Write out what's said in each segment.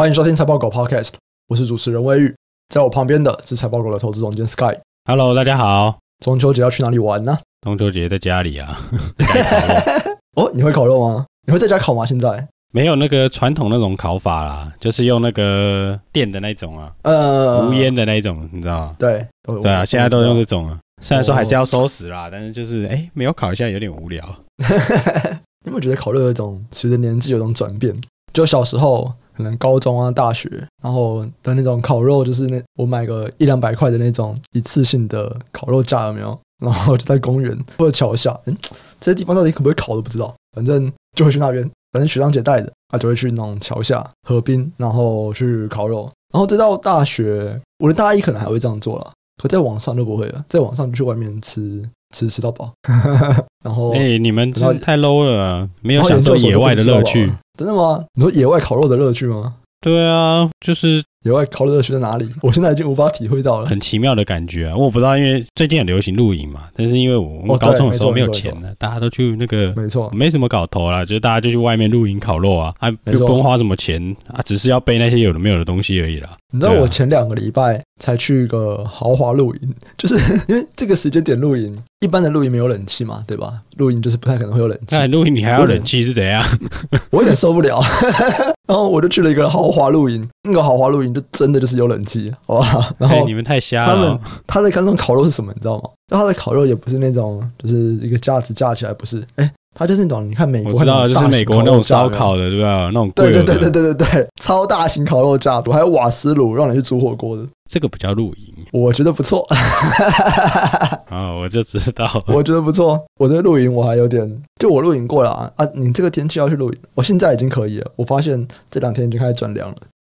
欢迎收听财报狗 Podcast，我是主持人魏玉，在我旁边的是财报狗的投资总监 Sky。Hello，大家好。中秋节要去哪里玩呢？中秋节在家里啊。哦，你会烤肉吗？你会在家烤吗？现在没有那个传统那种烤法啦，就是用那个电的那种啊，呃，无烟的那种，你知道吗？对，对啊，现在都用这种啊。虽然说还是要收拾啦，但是就是哎，没有烤一下有点无聊。你有没有觉得烤肉有一种随着年纪有种转变？就小时候可能高中啊、大学，然后的那种烤肉，就是那我买个一两百块的那种一次性的烤肉架，有没有？然后就在公园或者桥下，嗯，这些地方到底可不可以烤都不知道，反正就会去那边。反正学长姐带的，他就会去那种桥下、河边，然后去烤肉。然后再到大学，我的大一可能还会这样做了，可在网上就不会了，在网上就去外面吃。吃吃到饱，然后哎、欸，你们太 low 了，啊，没有享受野外的乐趣，真的吗？你说野外烤肉的乐趣吗？对啊，就是野外烤肉的乐趣在哪里？我现在已经无法体会到了，很奇妙的感觉啊！我不知道，因为最近很流行露营嘛，但是因为我们高中的时候没有钱了，大家都去那个，没错，没什么搞头啦，就是大家就去外面露营烤肉啊，啊，不用花什么钱啊，只是要背那些有的没有的东西而已啦。你知道我前两个礼拜才去一个豪华露营，就是因为这个时间点露营，一般的露营没有冷气嘛，对吧？露营就是不太可能会有冷气。那露营你还要冷气是怎样？我有点受不了。然后我就去了一个豪华露营，那个豪华露营就真的就是有冷气，好吧？然后你们太瞎了。他们他在看那种烤肉是什么，你知道吗？就他的烤肉也不是那种，就是一个架子架起来，不是？哎，他就是那种你看美国，我知道就是美国那种烧烤的，对吧？那种对对对对对对对，超大型烤肉架，还有瓦斯炉让你去煮火锅的，这个不叫露营，我觉得不错。啊，我就知道，我觉得不错。我对露营我还有点，就我露营过了啊啊！你这个天气要去露营，我现在已经可以了。我发现这两天已经开始转凉了。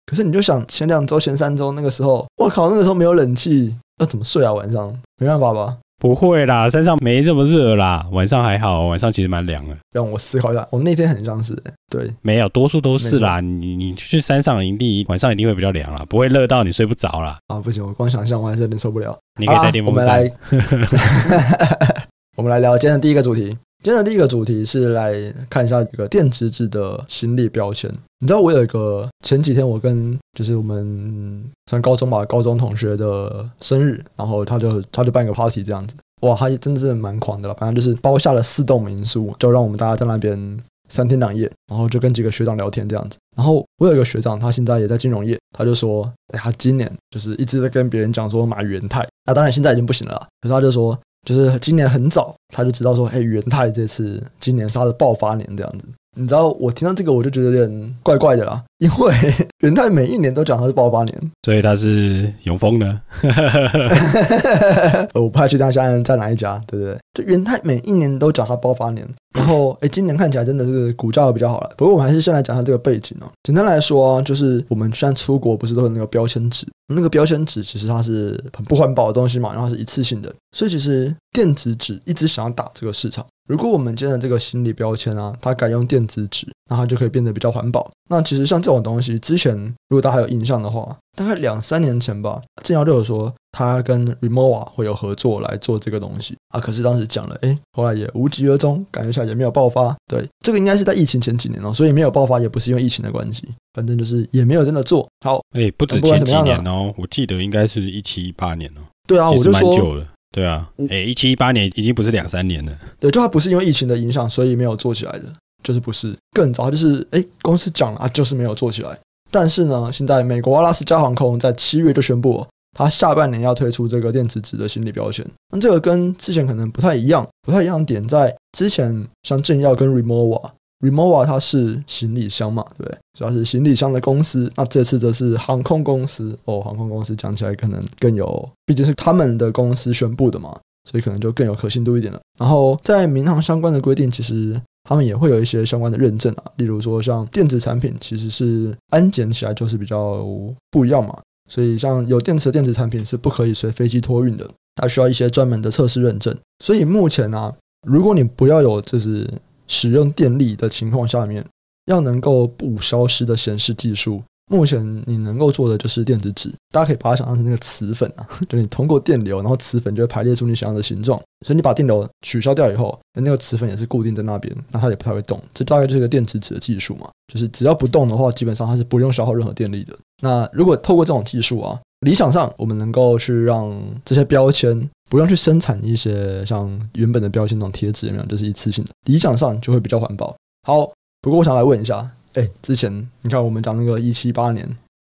可是你就想前两周、前三周那个时候，我靠，那个时候没有冷气，那怎么睡啊？晚上没办法吧？不会啦，山上没这么热啦，晚上还好，晚上其实蛮凉的。让我思考一下，我那天很像是对，没有，多数都是啦。你你去山上营地，晚上一定会比较凉啦，不会热到你睡不着啦。啊，不行，我光想象我还是有点受不了。你可以带电风扇。啊，我们来，我们来聊今天的第一个主题。今天的第一个主题是来看一下这个电子纸的行李标签。你知道我有一个前几天我跟就是我们上高中吧，高中同学的生日，然后他就他就办一个 party 这样子，哇，他真的是蛮狂的了。反正就是包下了四栋民宿，就让我们大家在那边三天两夜，然后就跟几个学长聊天这样子。然后我有一个学长，他现在也在金融业，他就说，哎，他今年就是一直在跟别人讲说买元泰，那当然现在已经不行了，可是他就说。就是今年很早，他就知道说，哎，元太这次今年是他的爆发年这样子。你知道，我听到这个我就觉得有点怪怪的啦，因为元太每一年都讲他是爆发年，所以他是永丰的。我不太确定他现在在哪一家，对不对？就元太每一年都讲他爆发年，然后哎，今年看起来真的是股价比较好了。不过我们还是先来讲它这个背景哦。简单来说啊，就是我们现在出国不是都有那个标签纸？那个标签纸其实它是很不环保的东西嘛，然后是一次性的，所以其实电子纸一直想要打这个市场。如果我们今天的这个心理标签啊，它改用电子纸，那它就可以变得比较环保。那其实像这种东西，之前如果大家还有印象的话，大概两三年前吧，正要就有说他跟 Remova 会有合作来做这个东西啊。可是当时讲了，哎，后来也无疾而终，感觉下也没有爆发。对，这个应该是在疫情前几年哦，所以没有爆发也不是因为疫情的关系，反正就是也没有真的做好。哎，不止前几年哦，我记得应该是一七一八年哦。对啊，我就说。对啊，哎，一七一八年已经不是两三年了。对，就它不是因为疫情的影响，所以没有做起来的，就是不是更早，就是哎，公司讲了啊，就是没有做起来。但是呢，现在美国阿拉斯加航空在七月就宣布，它下半年要推出这个电子纸的行李标签。那这个跟之前可能不太一样，不太一样的点在之前像正要跟 Rimowa。Remova 它是行李箱嘛，对不对？主要是行李箱的公司。那这次则是航空公司哦，航空公司讲起来可能更有，毕竟是他们的公司宣布的嘛，所以可能就更有可信度一点了。然后在民航相关的规定，其实他们也会有一些相关的认证啊，例如说像电子产品，其实是安检起来就是比较不一样嘛。所以像有电池的电子产品是不可以随飞机托运的，它需要一些专门的测试认证。所以目前呢、啊，如果你不要有就是。使用电力的情况下面，要能够不消失的显示技术，目前你能够做的就是电子纸，大家可以把它想象成那个磁粉啊，就你通过电流，然后磁粉就会排列出你想要的形状。所以你把电流取消掉以后，那个磁粉也是固定在那边，那它也不太会动。这大概就是个电子纸的技术嘛，就是只要不动的话，基本上它是不用消耗任何电力的。那如果透过这种技术啊，理想上我们能够去让这些标签不用去生产一些像原本的标签那种贴纸，有没有？就是一次性的，理想上就会比较环保。好，不过我想来问一下。哎，之前你看我们讲那个一七八年，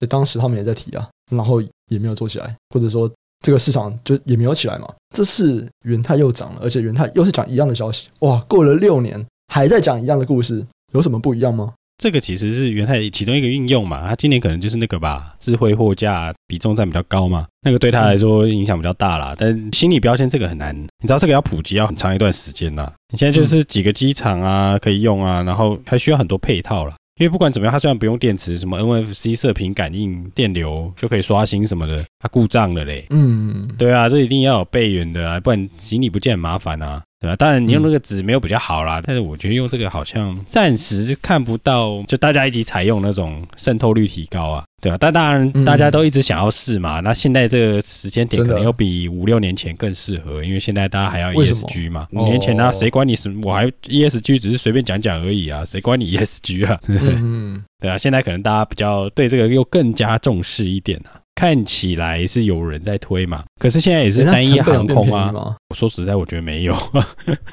哎，当时他们也在提啊，然后也没有做起来，或者说这个市场就也没有起来嘛。这次元太又涨了，而且元太又是讲一样的消息，哇，过了六年还在讲一样的故事，有什么不一样吗？这个其实是元太其中一个运用嘛，他今年可能就是那个吧，智慧货架比重占比较高嘛，那个对他来说影响比较大啦。但心理标签这个很难，你知道这个要普及要很长一段时间啦。你现在就是几个机场啊可以用啊，然后还需要很多配套啦。因为不管怎么样，它虽然不用电池，什么 NFC 射频感应、电流就可以刷新什么的，它故障了嘞。嗯，对啊，这一定要有备援的啊，不然行李不见很麻烦啊。对吧？当然，你用那个纸没有比较好啦，嗯、但是我觉得用这个好像暂时看不到，就大家一起采用那种渗透率提高啊，对吧？但当然，大家都一直想要试嘛。嗯、那现在这个时间点可能又比五六年前更适合，因为现在大家还要 ESG 嘛。五年前呢、啊，谁管你什么？我还 ESG 只是随便讲讲而已啊，谁管你 ESG 啊？嗯，对啊，现在可能大家比较对这个又更加重视一点啊。看起来是有人在推嘛，可是现在也是单一航空啊。我说实在，我觉得没有，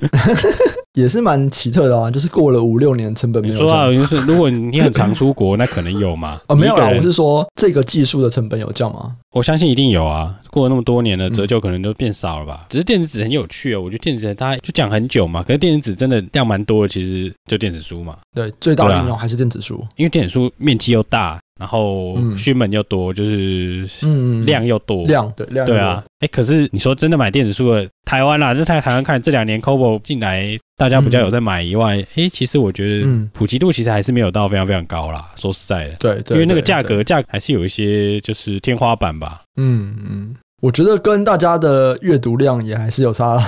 也是蛮奇特的啊。就是过了五六年，成本没有。说啊，就是如果你很常出国，那可能有嘛。啊，没有啊，我是说这个技术的成本有降吗？我相信一定有啊。过了那么多年了，折旧可能都变少了吧。嗯、只是电子纸很有趣啊，我觉得电子纸大家就讲很久嘛。可是电子纸真的量蛮多的，其实就电子书嘛。对，最大的应用还是电子书，因为电子书面积又大。然后需门又多，就是嗯量又多，量对量对啊，哎，可是你说真的买电子书的台湾啦，就台台湾看这两年 Kobo 进来，大家比较有在买以外，哎，其实我觉得普及度其实还是没有到非常非常高啦。说实在的，对，因为那个价格价还是有一些就是天花板吧。嗯嗯。我觉得跟大家的阅读量也还是有差了。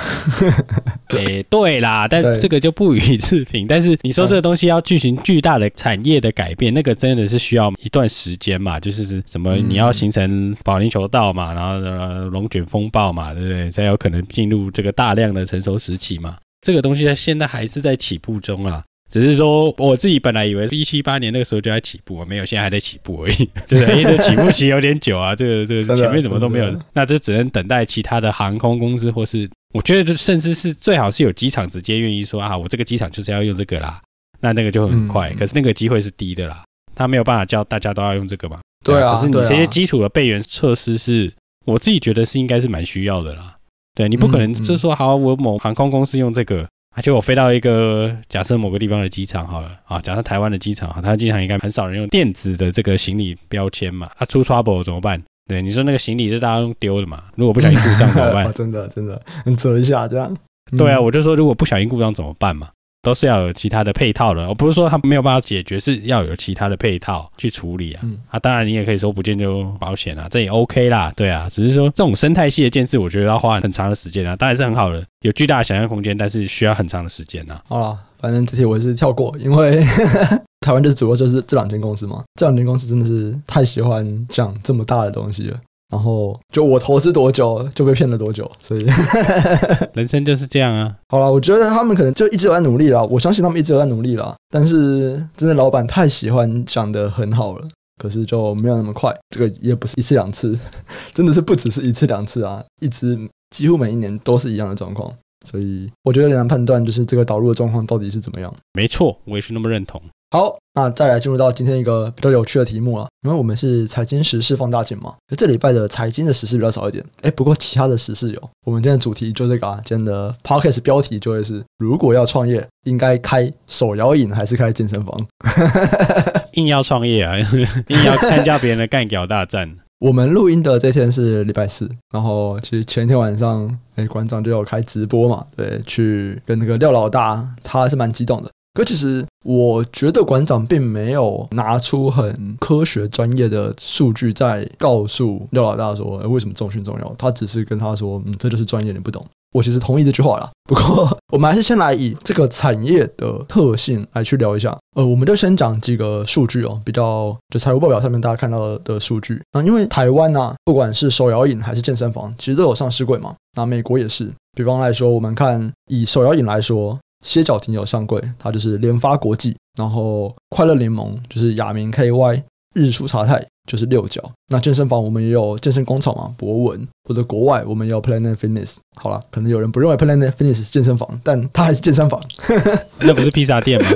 诶，对啦，但这个就不予置评。但是你说这个东西要进行巨大的产业的改变，那个真的是需要一段时间嘛？就是什么你要形成保龄球道嘛，然后呃龙卷风暴嘛，对不对？才有可能进入这个大量的成熟时期嘛。这个东西在现在还是在起步中啊。只是说，我自己本来以为一七八年那个时候就在起步，没有，现在还在起步而已。就是因为这起步期有点久啊，这个这个前面怎么都没有，那这只能等待其他的航空公司，或是我觉得就甚至是最好是有机场直接愿意说啊，我这个机场就是要用这个啦，那那个就很快。可是那个机会是低的啦，他没有办法叫大家都要用这个嘛。对啊。可是你这些基础的备援措施是，我自己觉得是应该是蛮需要的啦。对，你不可能就是说好，我某航空公司用这个。就我飞到一个假设某个地方的机场好了啊，假设台湾的机场啊，它机场应该很少人用电子的这个行李标签嘛，它、啊、出 trouble 怎么办？对，你说那个行李是大家用丢的嘛？如果不小心故障怎么办？真 的真的，你折一下这样。对啊，我就说如果不小心故障怎么办嘛？都是要有其他的配套的，我不是说他没有办法解决，是要有其他的配套去处理啊。嗯、啊，当然你也可以说不见就保险啊，这也 OK 啦。对啊，只是说这种生态系的建设，我觉得要花很长的时间啊。当然是很好的，有巨大的想象空间，但是需要很长的时间啊。好了，反正这些我也是跳过，因为 台湾就是主要就是这两间公司嘛，这两间公司真的是太喜欢讲这么大的东西了。然后就我投资多久就被骗了多久，所以 人生就是这样啊。好了，我觉得他们可能就一直有在努力啦，我相信他们一直有在努力啦。但是真的老板太喜欢讲的很好了，可是就没有那么快。这个也不是一次两次，真的是不只是一次两次啊，一直几乎每一年都是一样的状况。所以我觉得很难判断，就是这个导入的状况到底是怎么样。没错，我也是那么认同。好，那再来进入到今天一个比较有趣的题目啊，因为我们是财经时事放大镜嘛，这礼拜的财经的时事比较少一点，哎，不过其他的时事有。我们今天的主题就这个啊，今天的 podcast 标题就会是：如果要创业，应该开手摇饮还是开健身房？硬要创业啊，硬要参加别人的干屌大战。我们录音的这天是礼拜四，然后其实前一天晚上，哎，馆长就有开直播嘛，对，去跟那个廖老大，他还是蛮激动的。可其实我觉得馆长并没有拿出很科学专业的数据在告诉廖老大说，欸，为什么重训重要。他只是跟他说，嗯，这就是专业，你不懂。我其实同意这句话啦。不过，我们还是先来以这个产业的特性来去聊一下。呃，我们就先讲几个数据哦，比较就财务报表上面大家看到的数据。那因为台湾啊，不管是手摇饮还是健身房，其实都有上市柜嘛。那美国也是。比方来说，我们看以手摇饮来说，歇脚亭有上柜，它就是联发国际；然后快乐联盟就是亚明 KY，日出茶太。就是六角，那健身房我们也有健身工厂嘛，博文或者国外我们也有 Planet Fitness。好了，可能有人不认为 Planet Fitness 是健身房，但它还是健身房。那不是披萨店吗？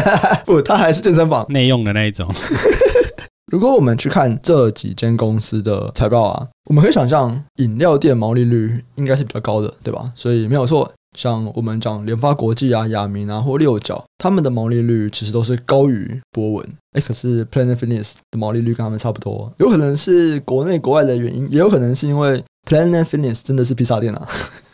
不，它还是健身房，内用的那一种。如果我们去看这几间公司的财报啊，我们可以想象饮料店毛利率应该是比较高的，对吧？所以没有错。像我们讲联发国际啊、亚明啊或六角，他们的毛利率其实都是高于博文。哎，可是 Planet Fitness 的毛利率跟他们差不多，有可能是国内国外的原因，也有可能是因为 Planet Fitness 真的是披萨店啊。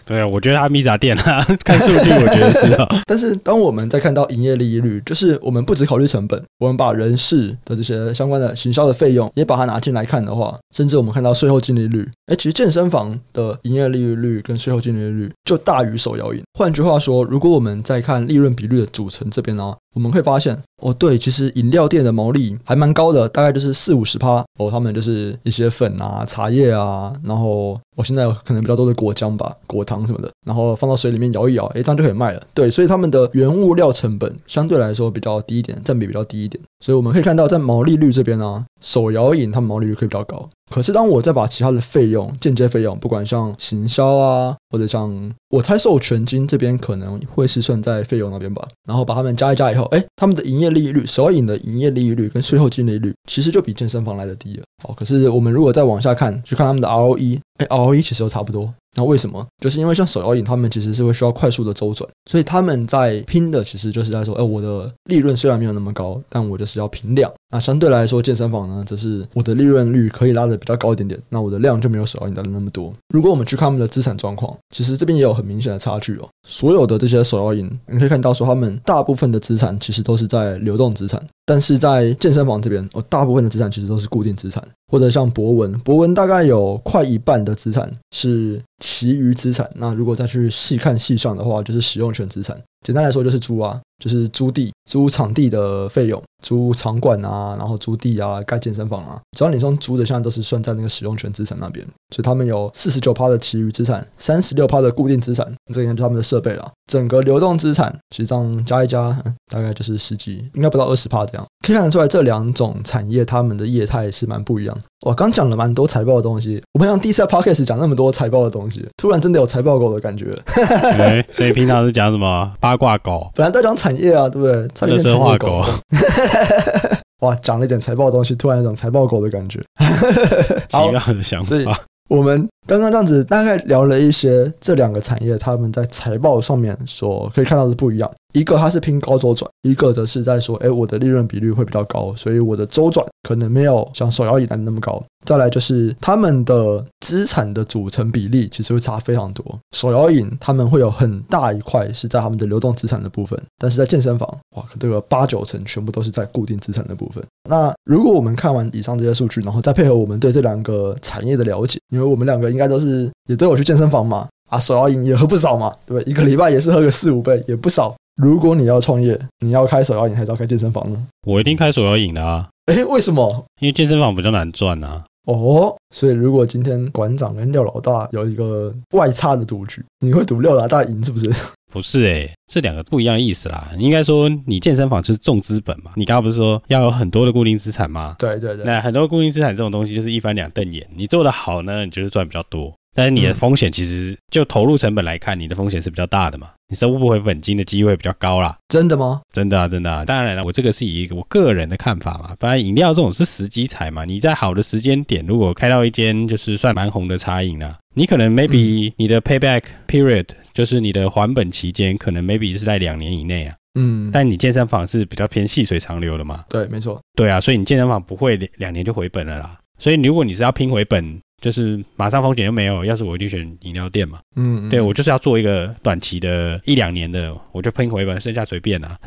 对啊，我觉得他米咋店啊，看数据我觉得是啊。但是当我们在看到营业利益率，就是我们不只考虑成本，我们把人事的这些相关的行销的费用也把它拿进来看的话，甚至我们看到税后净利率，哎，其实健身房的营业利益率跟税后净利率就大于手摇饮。换句话说，如果我们在看利润比率的组成这边呢、啊，我们会发现，哦，对，其实饮料店的毛利还蛮高的，大概就是四五十趴哦，他们就是一些粉啊、茶叶啊，然后。我现在可能比较多的果浆吧，果糖什么的，然后放到水里面摇一摇，诶，这样就可以卖了。对，所以他们的原物料成本相对来说比较低一点，占比比较低一点。所以我们可以看到，在毛利率这边呢、啊，手摇饮它们毛利率可以比较高。可是当我再把其他的费用、间接费用，不管像行销啊，或者像我猜授权金这边可能会是算在费用那边吧，然后把他们加一加以后，诶，他们的营业利率，手摇饮的营业利率跟税后净利率其实就比健身房来的低了。好，可是我们如果再往下看，去看他们的 ROE。哎，ROE 其实都差不多。那为什么？就是因为像手摇饮，他们其实是会需要快速的周转，所以他们在拼的其实就是在说，哎，我的利润虽然没有那么高，但我就是要拼量。那相对来说，健身房呢，则是我的利润率可以拉得比较高一点点，那我的量就没有手摇饮的那么多。如果我们去看他们的资产状况，其实这边也有很明显的差距哦。所有的这些手摇饮，你可以看到说，他们大部分的资产其实都是在流动资产。但是在健身房这边，我大部分的资产其实都是固定资产，或者像博文，博文大概有快一半的资产是其余资产。那如果再去细看细算的话，就是使用权资产。简单来说就是猪啊，就是租地、租场地的费用、租场馆啊，然后租地啊，盖健身房啊，只要你从租的，现在都是算在那个使用权资产那边。所以他们有四十九趴的其余资产，三十六趴的固定资产，这应该就是他们的设备了。整个流动资产其实这样加一加，大概就是十几，应该不到二十趴这样。可以看得出来，这两种产业他们的业态是蛮不一样。我刚讲了蛮多财报的东西，我们像第一次 podcast 讲那么多财报的东西，突然真的有财报狗的感觉。对，所以平常是讲什么八卦狗？本来在讲产业啊，对不对？差点变成产业狗。哇，讲了一点财报的东西，突然有种财报狗的感觉。奇妙的想法。我们刚刚这样子大概聊了一些这两个产业，他们在财报上面所可以看到的不一样。一个它是拼高周转，一个则是在说，哎，我的利润比率会比较高，所以我的周转可能没有像手摇椅来的那么高。再来就是他们的资产的组成比例其实会差非常多。手摇椅他们会有很大一块是在他们的流动资产的部分，但是在健身房，哇，这个八九成全部都是在固定资产的部分。那如果我们看完以上这些数据，然后再配合我们对这两个产业的了解，因为我们两个应该都是也都有去健身房嘛，啊，手摇饮也喝不少嘛，对不对？一个礼拜也是喝个四五杯，也不少。如果你要创业，你要开手摇饮还是要开健身房呢？我一定开手摇饮的啊！诶，为什么？因为健身房比较难赚啊。哦，所以如果今天馆长跟廖老大有一个外差的赌局，你会赌廖老大赢是不是？不是诶，这两个不一样的意思啦。应该说，你健身房就是重资本嘛。你刚刚不是说要有很多的固定资产吗？对对对。那很多固定资产这种东西就是一翻两瞪眼。你做得好呢，你就是赚比较多。但是你的风险其实就投入成本来看，你的风险是比较大的嘛，你收不回本金的机会比较高啦。真的吗？真的啊，真的啊。当然了，我这个是以一个我个人的看法嘛。反正饮料这种是时机财嘛，你在好的时间点，如果开到一间就是算蛮红的茶饮啊，你可能 maybe 你的 payback period 就是你的还本期间，可能 maybe 是在两年以内啊。嗯。但你健身房是比较偏细水长流的嘛。对，没错。对啊，所以你健身房不会两年就回本了啦。所以如果你是要拼回本。就是马上风险又没有，要是我一定选饮料店嘛。嗯，对，我就是要做一个短期的一两年的，我就喷回本，剩下随便啦，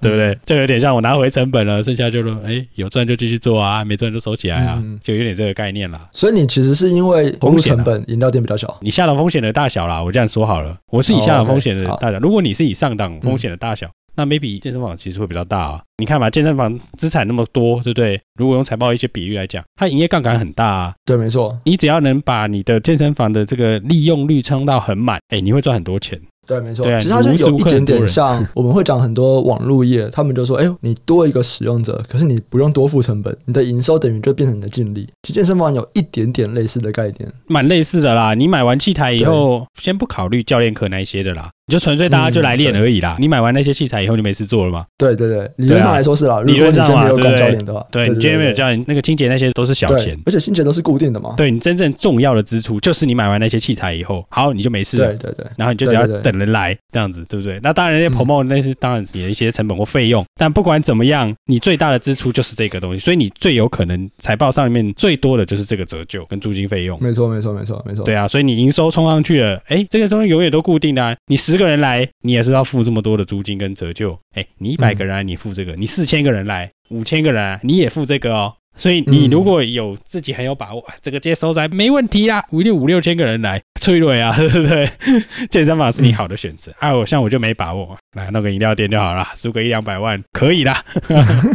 对不对？这有点像我拿回成本了，剩下就说，哎，有赚就继续做啊，没赚就收起来啊，就有点这个概念啦。所以你其实是因为投入成本，饮料店比较小，你下档风险的大小啦，我这样说好了，我是以下档风险的大小，如果你是以上档风险的大小。那 maybe 健身房其实会比较大啊，你看嘛，健身房资产那么多，对不对？如果用财报一些比喻来讲，它营业杠杆很大啊。对，没错。你只要能把你的健身房的这个利用率撑到很满，哎，你会赚很多钱。对，没错。其实它就有一点点像我们会讲很多网络业，他们就说，哎，你多一个使用者，可是你不用多付成本，你的营收等于就变成你的净利。其实健身房有一点点类似的概念，蛮类似的啦。你买完器材以后，先不考虑教练课那一些的啦。就纯粹大家就来练而已啦。你买完那些器材以后，就没事做了吗？对对对，理论上来说是啦。理论上没有管教练的话，对你今天没有教练，那个清洁那些都是小钱，而且清洁都是固定的嘛。对你真正重要的支出就是你买完那些器材以后，好，你就没事了。对对对，然后你就只要等人来这样子，对不对？那当然，那些 promo 那是当然你的一些成本或费用，但不管怎么样，你最大的支出就是这个东西，所以你最有可能财报上面最多的就是这个折旧跟租金费用。没错没错没错没错。对啊，所以你营收冲上去了，哎，这个东西永远都固定的啊。你十个人来，你也。是要付这么多的租金跟折旧，哎，你一百个人来，你付这个；你四千个人来，五千个人，你也付这个哦。所以你如果有自己很有把握，这个接收在没问题啦，五六五六千个人来催泪啊，对不对？健身房是你好的选择。哎，我像我就没把握，来弄个饮料店就好了，输个一两百万可以啦。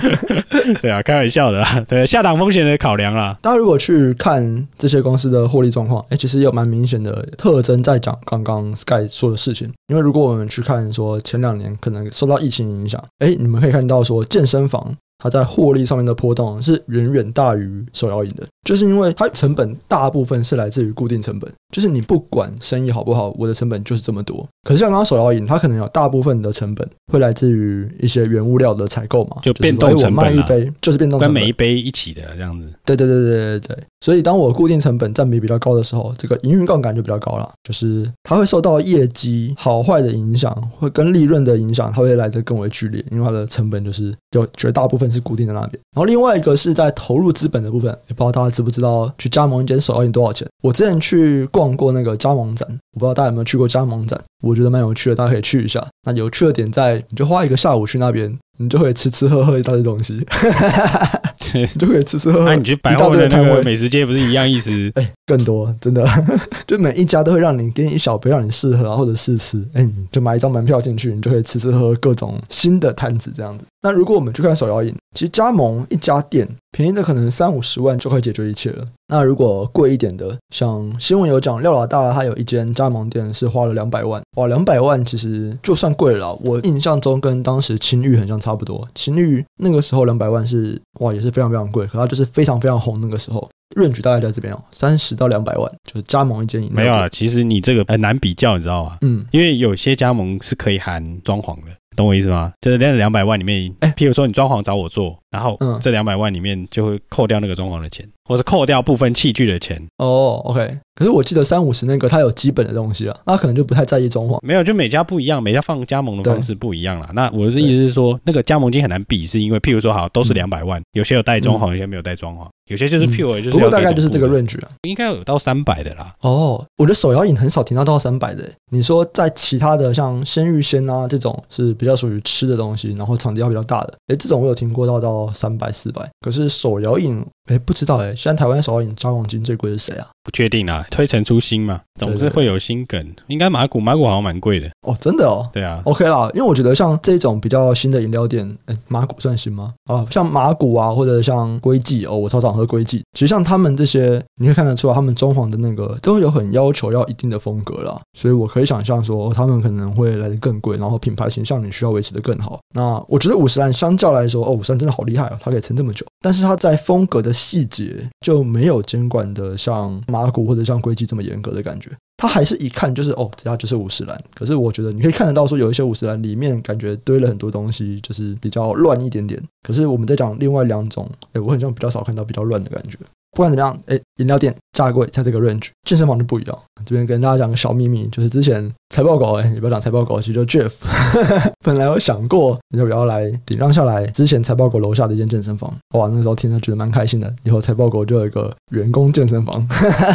对啊，开玩笑的啦，对，下档风险的考量啦。大家如果去看这些公司的获利状况，哎，其实有蛮明显的特征在讲刚刚 Sky 说的事情。因为如果我们去看说前两年可能受到疫情影响，哎，你们可以看到说健身房。它在获利上面的波动是远远大于手摇饮的，就是因为它成本大部分是来自于固定成本，就是你不管生意好不好，我的成本就是这么多。可是像刚刚手摇饮，它可能有大部分的成本会来自于一些原物料的采购嘛，就变动成本、啊、我卖一杯就是变动成本，跟每一杯一起的这样子。对对对对对对。所以当我固定成本占比比较高的时候，这个营运杠杆就比较高了，就是它会受到业绩好坏的影响，会跟利润的影响，它会来得更为剧烈，因为它的成本就是有绝大部分是固定的那边。然后另外一个是在投入资本的部分，也不知道大家知不知道去加盟一间手摇饮多少钱？我之前去逛过那个加盟展，我不知道大家有没有去过加盟展，我觉得蛮有趣的，大家可以去一下。那有趣的点在，你就花一个下午去那边。你就可以吃吃喝喝一大堆东西，你就可以吃吃喝喝。那你去百货的那个美食街不是一样意思？哎、欸，更多，真的，就每一家都会让你给你一小杯让你试喝啊，或者试吃。哎、欸，你就买一张门票进去，你就可以吃吃喝喝各种新的摊子这样子。那如果我们去看手摇饮，其实加盟一家店便宜的可能三五十万就可以解决一切了。那如果贵一点的，像新闻有讲廖老大他有一间加盟店是花了两百万，哇，两百万其实就算贵了。我印象中跟当时青玉很像，差不多。青玉那个时候两百万是哇也是非常非常贵，可它就是非常非常红那个时候。润局大概在这边哦，三十到两百万就是加盟一间饮料。没有啊，其实你这个很难比较，你知道吗？嗯，因为有些加盟是可以含装潢的。懂我意思吗？就是那两百万里面，哎，譬如说你装潢找我做，然后这两百万里面就会扣掉那个装潢的钱，或是扣掉部分器具的钱。哦，OK。可是我记得三五十那个，它有基本的东西啊，那可能就不太在意装潢。没有，就每家不一样，每家放加盟的方式不一样啦。那我的意思是说，那个加盟金很难比，是因为譬如说，好，都是两百万，有些有带装潢，有些没有带装潢，有些就是 pure，就是。不过大概就是这个 range 啊，应该有到三百的啦。哦，我的手摇饮很少听到到三百的。你说在其他的像鲜芋仙啊这种是比较属于吃的东西，然后场地要比较大的，哎，这种我有听过到到三百四百。可是手摇饮。哎，不知道哎，现在台湾手摇饮加黄金最贵是谁啊？不确定啊，推陈出新嘛，总是会有新梗。对对对，应该马古，马古好像蛮贵的哦，真的哦。对啊，OK 啦，因为我觉得像这种比较新的饮料店，哎，麻古算新吗？啊，像马古啊，或者像龟记哦，我超常喝龟记。其实像他们这些，你会看得出来，他们装潢的那个都有很要求要一定的风格啦。所以我可以想象说，他们可能会来的更贵，然后品牌形象你需要维持的更好。那我觉得五十岚相较来说，哦，五十岚真的好厉害哦，它可以撑这么久。但是它在风格的细节。就没有监管的像马古或者像硅基这么严格的感觉，它还是一看就是哦，这家就是五十岚。可是我觉得你可以看得到说，有一些五十岚里面感觉堆了很多东西，就是比较乱一点点。可是我们在讲另外两种，哎，我好像比较少看到比较乱的感觉。不管怎么样，哎，饮料店价贵在这个 range，健身房就不一样。这边跟大家讲个小秘密，就是之前财报狗，哎，也不要讲财报狗，其实就 Jeff，本来有想过要不要来顶让下来之前财报狗楼下的一间健身房，哇，那时候听着觉得蛮开心的，以后财报狗就有一个员工健身房。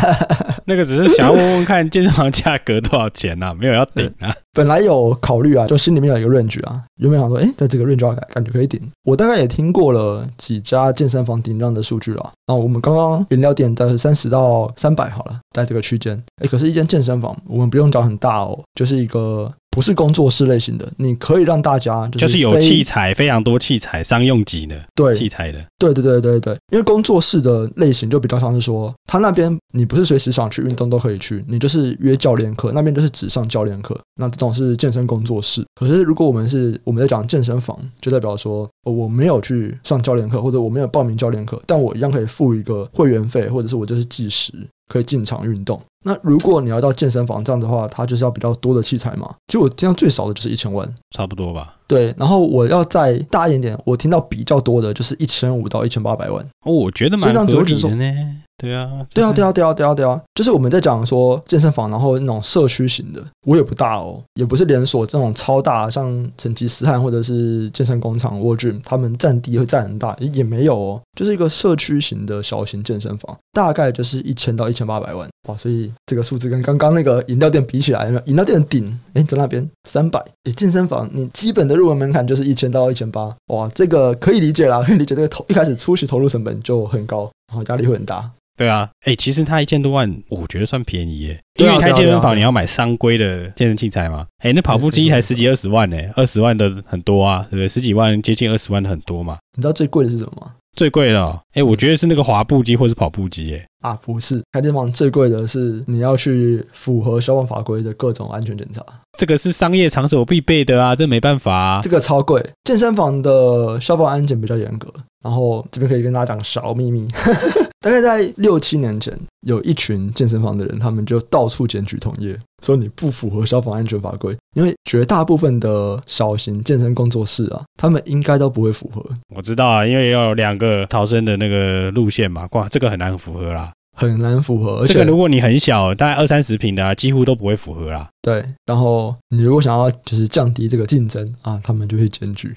那个只是想要问问看健身房价格多少钱呐、啊，没有要顶啊。本来有考虑啊，就心里面有一个 range 啊，原本想说，哎，在这个 range 要感觉可以顶。我大概也听过了几家健身房顶让的数据了。那我们刚刚饮料店在三十到三百好了，在这个区间。哎，可是一间健身房，我们不用讲很大哦，就是一个。不是工作室类型的，你可以让大家就是，就是有器材，非常多器材，商用级的，对器材的，对对对对对。因为工作室的类型就比较像是说，他那边你不是随时想去运动都可以去，你就是约教练课，那边就是只上教练课，那这种是健身工作室。可是如果我们是我们在讲健身房，就代表说我没有去上教练课，或者我没有报名教练课，但我一样可以付一个会员费，或者是我就是计时。可以进场运动。那如果你要到健身房这样的话，它就是要比较多的器材嘛。其实我听到最少的就是一千万，差不多吧。对，然后我要再大一点点，我听到比较多的就是一千五到一千八百万。哦，我觉得蛮合理的呢。对啊，对啊，对啊，对啊，对啊，对啊，就是我们在讲说健身房，然后那种社区型的，我也不大哦，也不是连锁这种超大，像成吉思汗或者是健身工厂、World Gym，他们占地会占很大，也没有哦，就是一个社区型的小型健身房，大概就是一千到一千八百万。哇，所以这个数字跟刚刚那个饮料店比起来，饮料店的顶哎在那边三百，哎健身房你基本的入门门槛就是一千到一千八，哇，这个可以理解啦，可以理解这个投一开始初期投入成本就很高，然后压力会很大。对啊，哎，其实它一千多万，我觉得算便宜耶。因为开健身房你要买商规的健身器材嘛。哎，那跑步机才十几二十万呢，二十万的很多啊，对不对？十几万接近二十万的很多嘛。你知道最贵的是什么吗？最贵的哦，哎，我觉得是那个滑步机或是跑步机，哎。啊，不是，开健身房最贵的是你要去符合消防法规的各种安全检查。这个是商业场所必备的啊，这没办法啊。这个超贵，健身房的消防安检比较严格。然后这边可以跟大家讲小秘密。大概在六七年前，有一群健身房的人，他们就到处检举同业，说你不符合消防安全法规。因为绝大部分的小型健身工作室啊，他们应该都不会符合。我知道啊，因为要有两个逃生的那个路线嘛，哇，这个很难符合啦。很难符合，而且这个如果你很小，大概二三十平的，啊，几乎都不会符合啦。对，然后你如果想要就是降低这个竞争啊，他们就会检举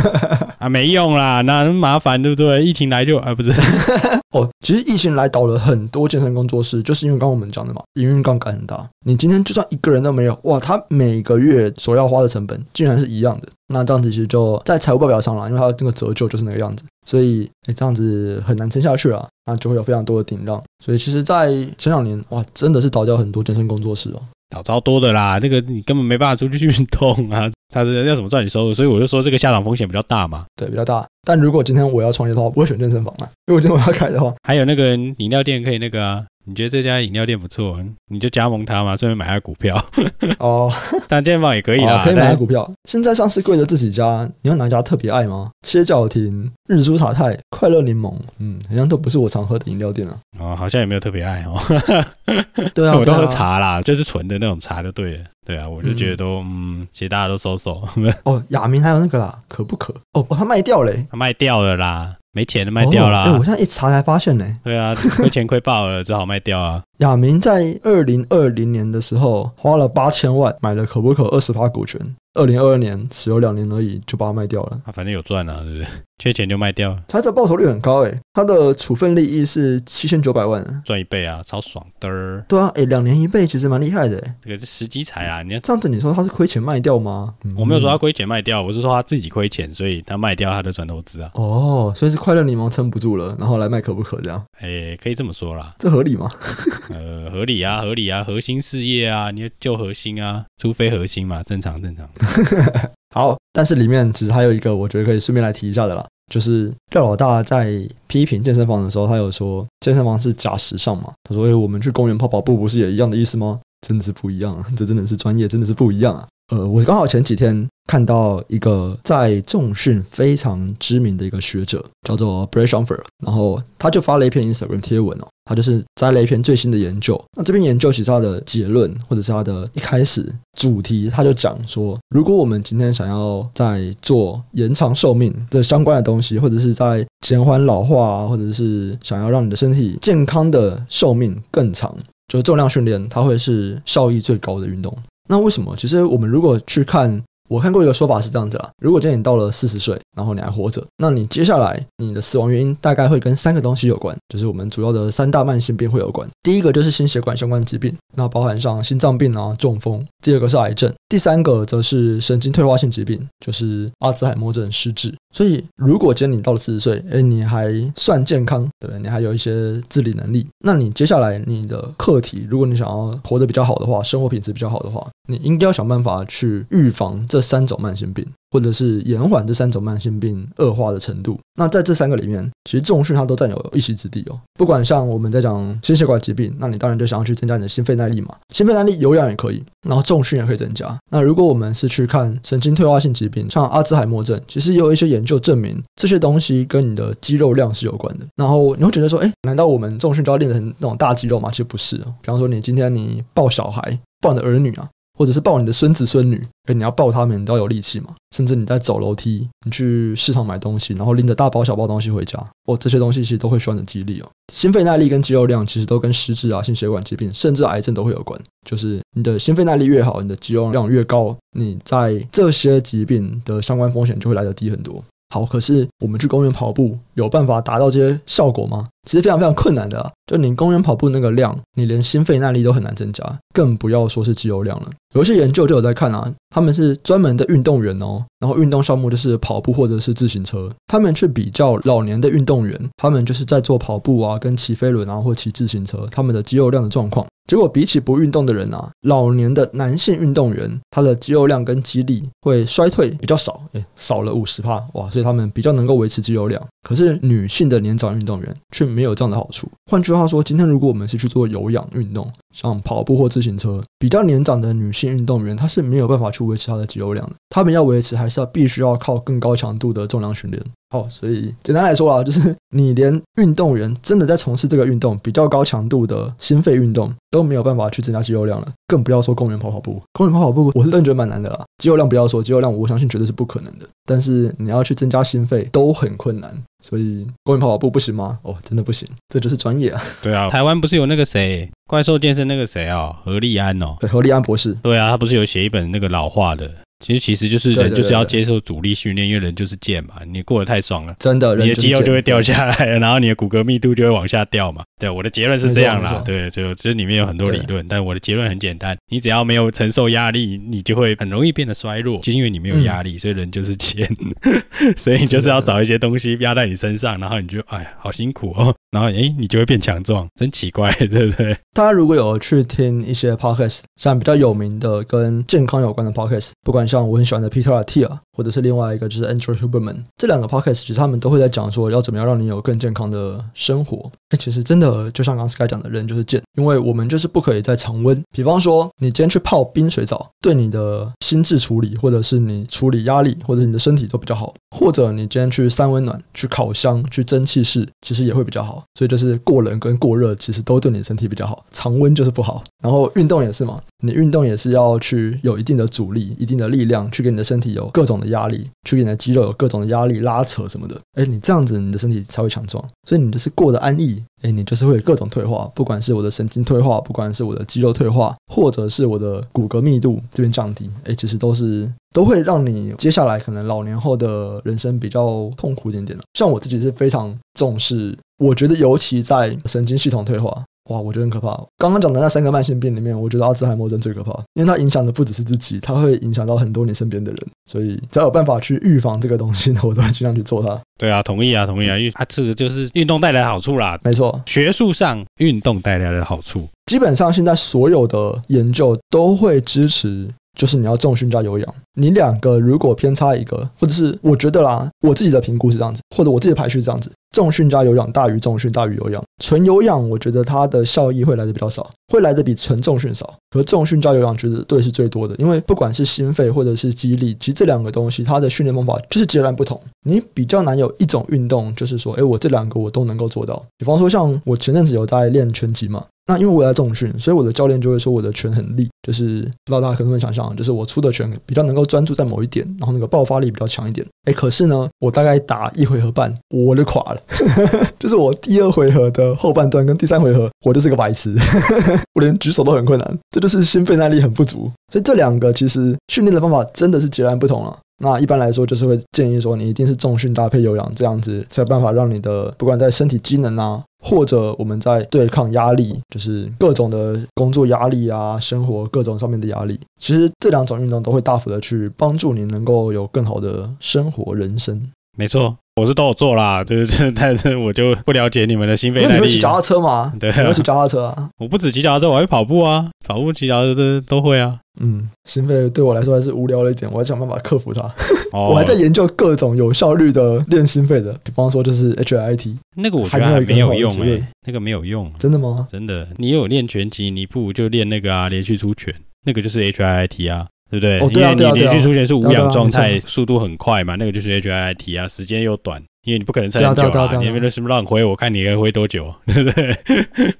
啊，没用啦，那麻烦对不对？疫情来就啊，不是 哦，其实疫情来倒了很多健身工作室，就是因为刚刚我们讲的嘛，营运杠杆很大。你今天就算一个人都没有，哇，他每个月所要花的成本竟然是一样的，那这样子其实就在财务报表上了，因为它这个折旧就是那个样子。所以，哎，这样子很难撑下去啊，那就会有非常多的顶让。所以，其实，在前两年，哇，真的是倒掉很多健身工作室哦，倒超多的啦。那个你根本没办法出去运动啊，他是要怎么赚你收入？所以我就说这个下场风险比较大嘛。对，比较大。但如果今天我要创业的话，我不会选健身房啊，因为我今天我要开的话，还有那个饮料店可以那个啊。你觉得这家饮料店不错，你就加盟它嘛，顺便买下股票。哦，但健身房也可以啦，可以买下股票。现在上市贵的这几家，你有哪一家特别爱吗？歇脚亭、日出塔泰、快乐柠檬，嗯，好像都不是我常喝的饮料店啊。哦，好像也没有特别爱哦。对啊，我都喝茶啦，就是纯的那种茶就对了。对啊，我就觉得都嗯，嗯，其实大家都收手。哦，亚明还有那个啦，可不可？哦，他卖掉嘞，他卖掉了啦。没钱了，卖掉了。哎、哦欸，我现在一查才发现呢。对啊，亏钱亏爆了，只好卖掉啊。亚明在二零二零年的时候花了八千万买了可不可二十趴股权。二零二二年持有两年而已，就把它卖掉了。他反正有赚啊，对不对？缺钱就卖掉。他这报酬率很高诶，他的处分利益是七千九百万，赚一倍啊，超爽的。对啊，诶，两年一倍其实蛮厉害的。这个是时机财啊，你要这样子，你说他是亏钱卖掉吗？我没有说他亏钱卖掉，我是说他自己亏钱，所以他卖掉他的转投资啊。哦，所以是快乐柠檬撑不住了，然后来卖可不可这样？诶，可以这么说啦，这合理吗？呃，合理啊，合理啊，核心事业啊，你要救核心啊，除非核心嘛，正常正常。好，但是里面其实还有一个，我觉得可以顺便来提一下的啦，就是廖老大在批评健身房的时候，他有说健身房是假时尚嘛？他说：“哎，我们去公园跑跑步不是也一样的意思吗？”真的是不一样啊，这真的是专业，真的是不一样啊。呃，我刚好前几天看到一个在重训非常知名的一个学者，叫做 Brad Schoenfeld，然后他就发了一篇 Instagram 贴文哦，他就是摘了一篇最新的研究。那这篇研究其实他的结论，或者是他的一开始主题，他就讲说，如果我们今天想要在做延长寿命的相关的东西，或者是在减缓老化，或者是想要让你的身体健康的寿命更长，就是重量训练，它会是效益最高的运动。那为什么？其实我们如果去看，我看过一个说法是这样子啦：如果今天你到了四十岁，然后你还活着，那你接下来你的死亡原因大概会跟三个东西有关，就是我们主要的三大慢性病会有关。第一个就是心血管相关疾病，那包含上心脏病啊、中风；第二个是癌症；第三个则是神经退化性疾病，就是阿兹海默症、失智。所以，如果今天你到了四十岁，诶，你还算健康，对，你还有一些自理能力，那你接下来你的课题，如果你想要活得比较好的话，生活品质比较好的话，你应该要想办法去预防这三种慢性病。或者是延缓这三种慢性病恶化的程度。那在这三个里面，其实重训它都占有一席之地哦。不管像我们在讲心血管疾病，那你当然就想要去增加你的心肺耐力嘛。心肺耐力有氧也可以，然后重训也可以增加。那如果我们是去看神经退化性疾病，像阿兹海默症，其实也有一些研究证明这些东西跟你的肌肉量是有关的。然后你会觉得说，哎，难道我们重训就要练成那种大肌肉吗？其实不是哦。比方说，你今天你抱小孩，抱你的儿女啊。或者是抱你的孙子孙女，诶，你要抱他们，你都要有力气嘛。甚至你在走楼梯，你去市场买东西，然后拎着大包小包东西回家，哦，这些东西其实都会需要你的肌力哦。心肺耐力跟肌肉量其实都跟失智啊、心血管疾病，甚至癌症都会有关。就是你的心肺耐力越好，你的肌肉量越高，你在这些疾病的相关风险就会来得低很多。好，可是我们去公园跑步有办法达到这些效果吗？其实非常非常困难的啊！就你公园跑步那个量，你连心肺耐力都很难增加，更不要说是肌肉量了。有一些研究就有在看啊，他们是专门的运动员哦，然后运动项目就是跑步或者是自行车，他们去比较老年的运动员，他们就是在做跑步啊，跟骑飞轮啊或骑自行车，他们的肌肉量的状况。结果比起不运动的人啊，老年的男性运动员，他的肌肉量跟肌力会衰退比较少，诶，少了五十帕哇，所以他们比较能够维持肌肉量。可是女性的年长运动员却没有这样的好处。换句话说，今天如果我们是去做有氧运动，像跑步或自行车，比较年长的女性运动员，她是没有办法去维持她的肌肉量的。她们要维持，还是要必须要靠更高强度的重量训练。好，所以简单来说啊，就是你连运动员真的在从事这个运动比较高强度的心肺运动都没有办法去增加肌肉量了，更不要说公园跑跑步。公园跑跑步，我是真的觉得蛮难的啦。肌肉量不要说，肌肉量我相信绝对是不可能的。但是你要去增加心肺都很困难，所以公园跑跑步不行吗？哦，真的不行，这就是专业啊。对啊，台湾不是有那个谁，怪兽健身那个谁啊、哦，何立安哦，对，何立安博士。对啊，他不是有写一本那个老化的。其实其实就是人就是要接受阻力训练，因为人就是贱嘛。你过得太爽了，真的，你的肌肉就会掉下来，然后你的骨骼密度就会往下掉嘛。对，我的结论是这样啦。对，就这里面有很多理论，但我的结论很简单：你只要没有承受压力，你就会很容易变得衰弱。就因为你没有压力，所以人就是贱。所以你就是要找一些东西压在你身上，然后你就哎，好辛苦哦。然后诶，你就会变强壮，真奇怪，对不对？大家如果有去听一些 podcast，像比较有名的跟健康有关的 podcast，不管像我很喜欢的 Peter Attia，或者是另外一个就是 Andrew Huberman，这两个 podcast 其实他们都会在讲说要怎么样让你有更健康的生活。哎，其实真的呃就像刚刚才讲的，人就是贱，因为我们就是不可以在常温，比方说你今天去泡冰水澡，对你的心智处理，或者是你处理压力，或者是你的身体都比较好。或者你今天去三温暖、去烤箱、去蒸汽室，其实也会比较好。所以就是过冷跟过热，其实都对你身体比较好。常温就是不好。然后运动也是嘛，你运动也是要去有一定的阻力、一定的力量，去给你的身体有各种的压力，去给你的肌肉有各种的压力拉扯什么的。哎，你这样子你的身体才会强壮。所以你就是过得安逸。哎，你就是会有各种退化，不管是我的神经退化，不管是我的肌肉退化，或者是我的骨骼密度这边降低，哎，其实都是都会让你接下来可能老年后的人生比较痛苦一点点的。像我自己是非常重视，我觉得尤其在神经系统退化。哇，我觉得很可怕。刚刚讲的那三个慢性病里面，我觉得阿兹海默症最可怕，因为它影响的不只是自己，它会影响到很多你身边的人。所以只要有办法去预防这个东西呢，我都会尽量去做它。对啊，同意啊，同意啊，因为它这个就是运动带来的好处啦。没错，学术上运动带来的好处，基本上现在所有的研究都会支持。就是你要重训加有氧，你两个如果偏差一个，或者是我觉得啦，我自己的评估是这样子，或者我自己的排序是这样子，重训加有氧大于重训大于有氧。纯有氧我觉得它的效益会来的比较少，会来的比纯重训少。可重训加有氧绝对是最多的，因为不管是心肺或者是肌力，其实这两个东西它的训练方法就是截然不同。你比较难有一种运动就是说，哎，我这两个我都能够做到。比方说像我前阵子有在练拳击嘛。那因为我在重训，所以我的教练就会说我的拳很利，就是不知道大家可能会想象，就是我出的拳比较能够专注在某一点，然后那个爆发力比较强一点。哎，可是呢，我大概打一回合半，我就垮了，就是我第二回合的后半段跟第三回合，我就是个白痴，我连举手都很困难，这就是心肺耐力很不足。所以这两个其实训练的方法真的是截然不同了。那一般来说，就是会建议说，你一定是重训搭配有氧，这样子才有办法让你的不管在身体机能啊，或者我们在对抗压力，就是各种的工作压力啊，生活各种上面的压力，其实这两种运动都会大幅的去帮助你能够有更好的生活人生。没错。我是都有做啦，就是 但是我就不了解你们的心肺耐力。你会骑脚踏车吗？对、啊，我骑脚踏车啊。我不止骑脚踏车，我还会跑步啊，跑步、骑脚踏车都都会啊。嗯，心肺对我来说还是无聊了一点，我要想办法克服它。哦、我还在研究各种有效率的练心肺的，比方说就是 HIIT。那个我觉得还没有用诶、欸，那个没有用。真的吗？真的，你有练拳击，你不如就练那个啊，连续出拳，那个就是 HIIT 啊。对不对？哦、对啊，因为你连续出拳是无氧状态，速度很快嘛，那个就是 HIIT 啊，时间又短，因为你不可能撑很久啊。你那什么让挥，我看你可以挥多久，对不对？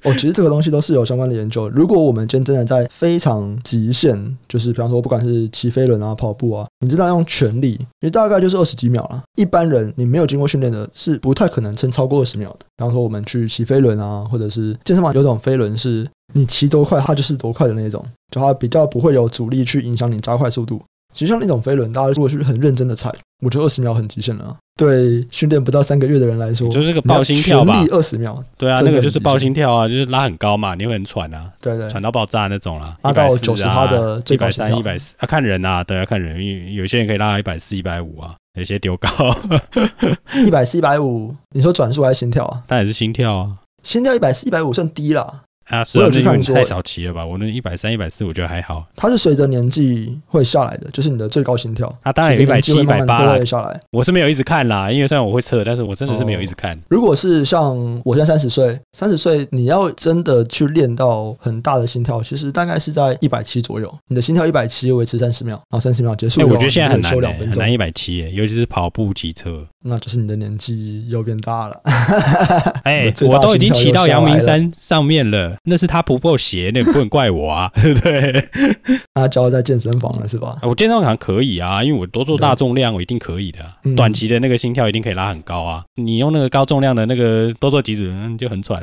哦，其实这个东西都是有相关的研究。如果我们今天真的在非常极限，就是比方说，不管是骑飞轮啊、跑步啊，你知道用全力，你大概就是二十几秒了。一般人你没有经过训练的，是不太可能撑超过二十秒的。比方说，我们去骑飞轮啊，或者是健身房有种飞轮是。你骑多快，它就是多快的那种，就它比较不会有阻力去影响你加快速度。其实像那种飞轮，大家如果是很认真的踩，我觉得二十秒很极限了啊。对训练不到三个月的人来说，就是那个爆心跳吧，二十秒。对啊，那个就是爆心跳啊，就是拉很高嘛，你会很喘啊，对对，喘到爆炸那种啦，拉到九十趴的最高一百三、一百四啊，看人啊，对啊，看人，有有些人可以拉到一百四、一百五啊，有些丢高，一百四、一百五，你说转速还是心跳啊？当然是心跳啊，心跳一百四、一百五算低了。啊，我有去看说太少骑了吧？我那一百三、一百四，我觉得还好。它是随着年纪会下来的，就是你的最高心跳。啊，当然有一百七、一百八会下来。我是没有一直看啦，因为虽然我会测，但是我真的是没有一直看。哦、如果是像我现在三十岁，三十岁你要真的去练到很大的心跳，其实大概是在一百七左右。你的心跳一百七维持三十秒，然后三十秒结束。我觉得现在很难、欸，很难一百七，尤其是跑步、骑车。那就是你的年纪又变大了。哎、欸，我都已经骑到阳明山上面了，那是他不够斜，那也不能怪我啊，对不对？他教在健身房了是吧？我健身房可以啊，因为我多做大重量，我一定可以的。短期的那个心跳一定可以拉很高啊。你用那个高重量的那个多做几组，就很喘，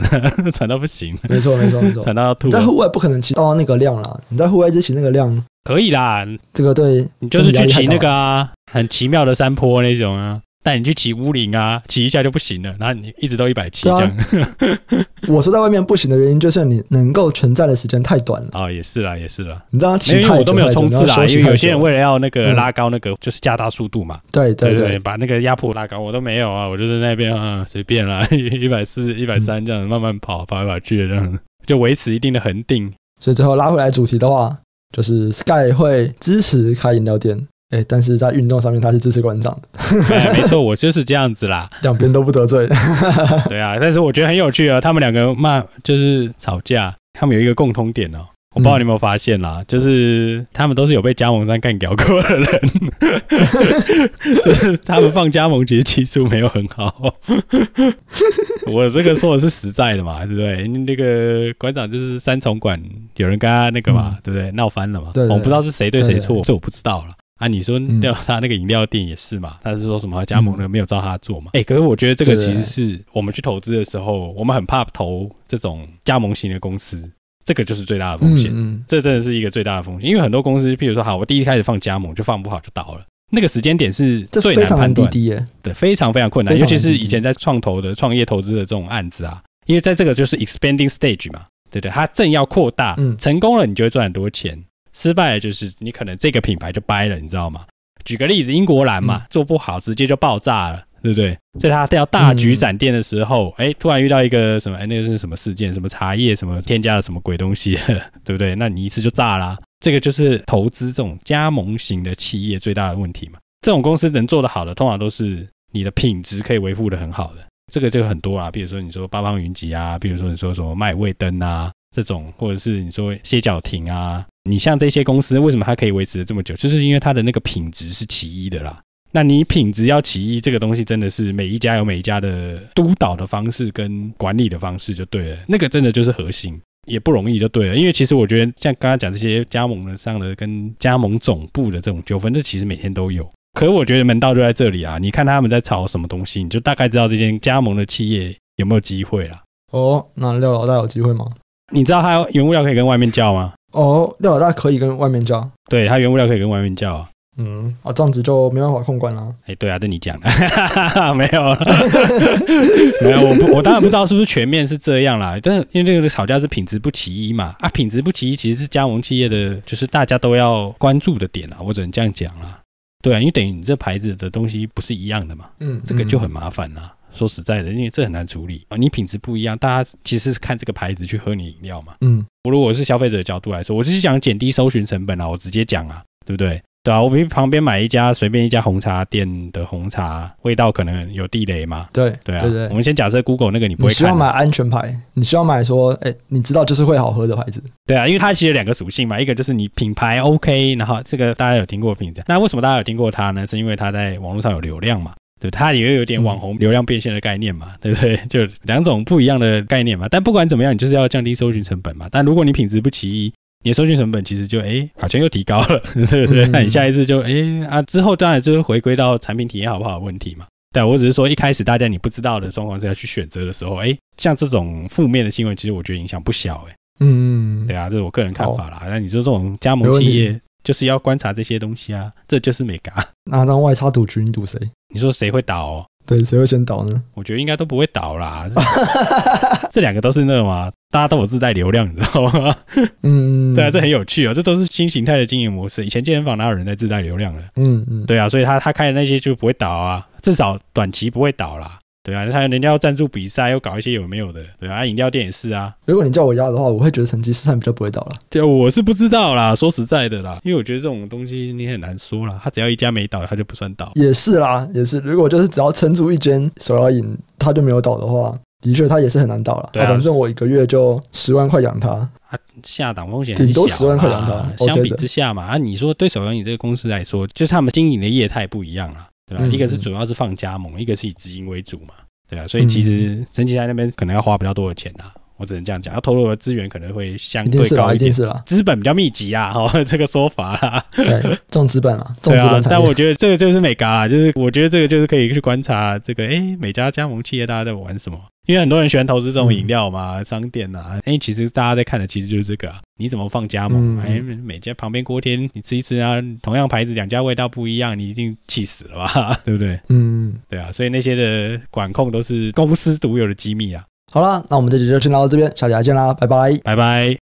喘到不行。没错，没错，没错，喘到吐。在户外不可能骑到那个量了，你在户外之前那个量可以啦。这个对，你就是去骑那个啊，很奇妙的山坡那种啊。带你去骑乌林啊，骑一下就不行了，然后你一直都一百七这样。啊、我说在外面不行的原因，就是你能够存在的时间太短了。啊、哦，也是啦，也是啦。你知道骑因为我都没有冲刺啦，因为有些人为了要那个拉高那个，就是加大速度嘛。对对对，对，把那个压迫拉高，我都没有啊，我就在那边 啊，随便啦，一百四、一百三这样慢慢跑，跑来跑去的这样，就维持一定的恒定。所以最后拉回来主题的话，就是 Sky 会支持开饮料店。哎，但是在运动上面，他是支持馆长的。哎，没错，我就是这样子啦，两边都不得罪。对啊，但是我觉得很有趣啊，他们两个骂就是吵架，他们有一个共通点哦，我不知道你有没有发现啦，嗯、就是他们都是有被加盟商干掉过的人，就是他们放加盟其实技术没有很好。我这个说的是实在的嘛，对不对？那个馆长就是三重馆有人跟他那个嘛，嗯、对不对？闹翻了嘛，对对对，我不知道是谁对谁错，这我不知道了。啊，你说要他那个饮料店也是嘛？他是说什么加盟的没有照他做嘛？哎、嗯欸，可是我觉得这个其实是我们去投资的时候，我们很怕投这种加盟型的公司，这个就是最大的风险。嗯，嗯，这真的是一个最大的风险，因为很多公司，譬如说，好，我第一开始放加盟就放不好就倒了，那个时间点是最难判断，对，非常非常困难，尤其是以前在创投的创业投资的这种案子啊，因为在这个就是 expanding stage 嘛，对对，它正要扩大，成功了你就会赚很多钱。失败了就是你可能这个品牌就掰了，你知道吗？举个例子，英国蓝嘛，做不好直接就爆炸了，对不对？在他要大举展店的时候，哎，突然遇到一个什么，哎，那个是什么事件？什么茶叶？什么添加了什么鬼东西？对不对？那你一次就炸啦。这个就是投资这种加盟型的企业最大的问题嘛。这种公司能做得好的，通常都是你的品质可以维护的很好的。这个这个很多啦，比如说你说八方云集啊，比如说你说什么麦味登啊这种，或者是你说歇脚亭啊，你像这些公司为什么它可以维持了这么久，就是因为它的那个品质是其一的啦。那你品质要其一，这个东西真的是每一家有每一家的督导的方式跟管理的方式就对了，那个真的就是核心，也不容易就对了。因为其实我觉得像刚刚讲这些加盟的上的跟加盟总部的这种纠纷，这其实每天都有。可我觉得门道就在这里啊！你看他们在吵什么东西，你就大概知道这间加盟的企业有没有机会了。哦，那廖老大有机会吗？你知道它原物料可以跟外面叫吗？哦，料老大可以跟外面叫，对，它原物料可以跟外面叫啊。嗯啊，这样子就没办法控管了。哎，对啊，这你讲的，没有，没有，我不，我当然不知道是不是全面是这样啦。但是因为这个吵架是品质不其一嘛，啊，品质不其一其实是加盟企业的，就是大家都要关注的点啊。我只能这样讲啦。对啊，因为等于你这牌子的东西不是一样的嘛，嗯，这个就很麻烦啦。说实在的，因为这很难处理啊，你品质不一样，大家其实是看这个牌子去喝你饮料嘛。嗯，我如果是消费者的角度来说，我就是想减低搜寻成本啊，我直接讲啊，对不对？对啊，我比旁边买一家随便一家红茶店的红茶，味道可能有地雷嘛。对对啊，对对，我们先假设 Google 那个你不会看，你希望买安全牌，你希望买说，哎，你知道就是会好喝的牌子。对啊，因为它其实有两个属性嘛，一个就是你品牌 OK，然后这个大家有听过评价。那为什么大家有听过它呢？是因为它在网络上有流量嘛，对，它也有点网红流量变现的概念嘛，对不对？就两种不一样的概念嘛。但不管怎么样，你就是要降低搜寻成本嘛。但如果你品质不其一，你的搜寻成本其实就哎，好像又提高了，对不对？那你下一次就哎啊，之后当然就是回归到产品体验好不好的问题嘛。对，我只是说一开始大家你不知道的状况下去选择的时候，哎，像这种负面的新闻，其实我觉得影响不小，哎，嗯，对啊，这是我个人看法啦。那你说这种加盟企业就是要观察这些东西啊，这就是美嘎。那让外插赌局，你赌谁？你说谁会倒哦？对，谁会先倒呢？我觉得应该都不会倒啦。这两个都是那种啊，大家都有自带流量，你知道吗？嗯，对啊，这很有趣啊、哦，这都是新形态的经营模式。以前健身房哪有人在自带流量的？嗯嗯，对啊，所以他他开的那些就不会倒啊，至少短期不会倒啦。对啊，他人家要赞助比赛，又搞一些有没有的，对啊，饮料店也是啊。如果你叫我压的话，我会觉得成吉思汗比较不会倒了。对，我是不知道啦，说实在的啦，因为我觉得这种东西你很难说啦。他只要一家没倒，他就不算倒。也是啦，也是。如果就是只要撑住一间手摇饮，他就没有倒的话，的确他也是很难倒了。对啊，反正我一个月就十万块养他，啊，下档风险顶多十万块养他。相比之下嘛，啊，你说对手摇饮这个公司来说，就是他们经营的业态不一样啊，对吧？嗯，一个是主要是放加盟，一个是以直营为主嘛。对啊，所以其实神奇在那边可能要花比较多的钱呐、啊，我只能这样讲，要投入的资源可能会相对高一点，资本比较密集啊，哈，这个说法啦。对，重资本啊，重资本、啊。但我觉得这个就是美嘎啦，就是我觉得这个就是可以去观察这个，哎，每家加盟企业大家在玩什么。因为很多人喜欢投资这种饮料嘛，嗯、商店呐、啊，哎，其实大家在看的其实就是这个、啊，你怎么放加盟？哎、嗯，每家旁边锅贴你吃一吃啊，同样牌子两家味道不一样，你一定气死了吧？对不对？嗯，对啊，所以那些的管控都是公司独有的机密啊。好了，那我们这集就先聊到这边，下期再见啦，拜拜，拜拜。